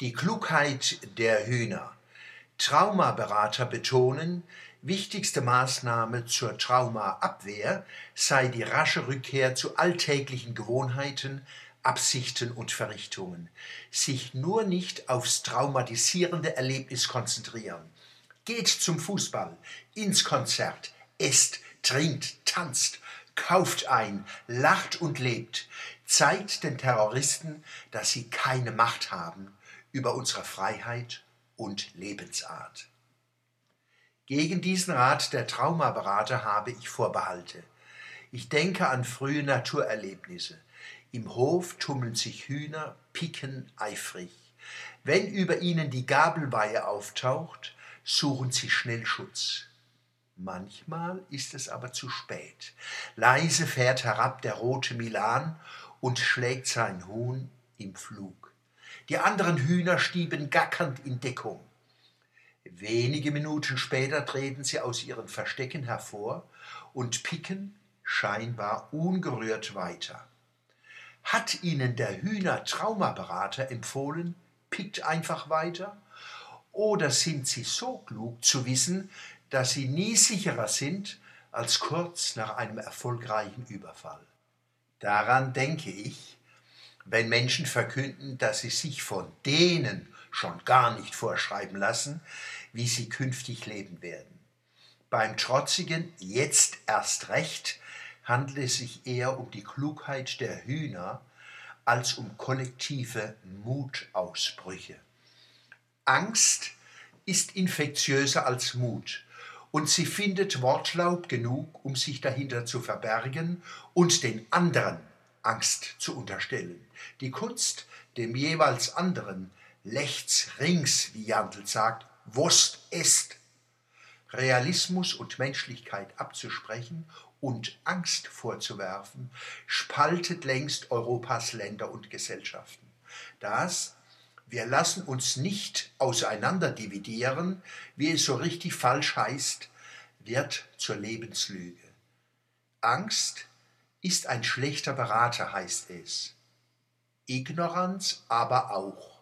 Die Klugheit der Hühner. Traumaberater betonen, wichtigste Maßnahme zur Traumaabwehr sei die rasche Rückkehr zu alltäglichen Gewohnheiten, Absichten und Verrichtungen. Sich nur nicht aufs traumatisierende Erlebnis konzentrieren. Geht zum Fußball, ins Konzert, esst, trinkt, tanzt, kauft ein, lacht und lebt. Zeigt den Terroristen, dass sie keine Macht haben über unsere Freiheit und Lebensart. Gegen diesen Rat der Traumaberater habe ich Vorbehalte. Ich denke an frühe Naturerlebnisse. Im Hof tummeln sich Hühner, picken eifrig. Wenn über ihnen die Gabelweihe auftaucht, suchen sie schnell Schutz. Manchmal ist es aber zu spät. Leise fährt herab der rote Milan und schlägt sein Huhn im Flug. Die anderen Hühner stieben gackernd in Deckung. Wenige Minuten später treten sie aus ihren Verstecken hervor und picken scheinbar ungerührt weiter. Hat ihnen der Hühner-Traumaberater empfohlen, pickt einfach weiter? Oder sind sie so klug zu wissen, dass sie nie sicherer sind als kurz nach einem erfolgreichen Überfall? Daran denke ich, wenn Menschen verkünden, dass sie sich von denen schon gar nicht vorschreiben lassen, wie sie künftig leben werden. Beim trotzigen Jetzt erst recht handelt es sich eher um die Klugheit der Hühner als um kollektive Mutausbrüche. Angst ist infektiöser als Mut und sie findet Wortlaut genug, um sich dahinter zu verbergen und den anderen Angst zu unterstellen. Die Kunst, dem jeweils anderen lechts rings, wie Jandl sagt, Wurst ist. Realismus und Menschlichkeit abzusprechen und Angst vorzuwerfen, spaltet längst Europas Länder und Gesellschaften. Das wir lassen uns nicht auseinander dividieren, wie es so richtig falsch heißt, wird zur Lebenslüge. Angst ist ein schlechter Berater, heißt es. Ignoranz aber auch.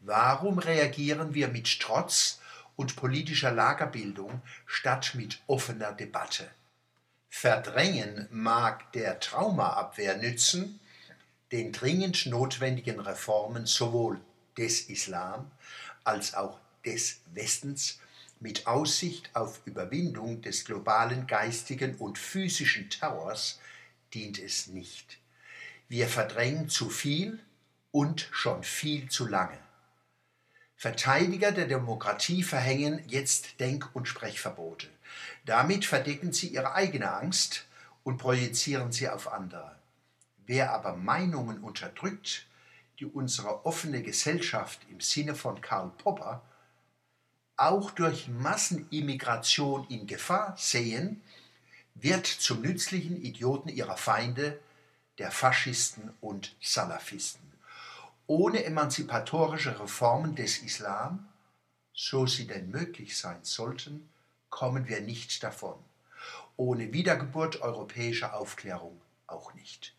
Warum reagieren wir mit Trotz und politischer Lagerbildung statt mit offener Debatte? Verdrängen mag der Traumaabwehr nützen, den dringend notwendigen Reformen sowohl des Islam als auch des Westens mit Aussicht auf Überwindung des globalen geistigen und physischen Terrors dient es nicht. Wir verdrängen zu viel und schon viel zu lange. Verteidiger der Demokratie verhängen jetzt Denk- und Sprechverbote. Damit verdecken sie ihre eigene Angst und projizieren sie auf andere. Wer aber Meinungen unterdrückt, die unsere offene Gesellschaft im Sinne von Karl Popper auch durch Massenimmigration in Gefahr sehen, wird zum nützlichen Idioten ihrer Feinde, der Faschisten und Salafisten. Ohne emanzipatorische Reformen des Islam, so sie denn möglich sein sollten, kommen wir nicht davon. Ohne Wiedergeburt europäischer Aufklärung auch nicht.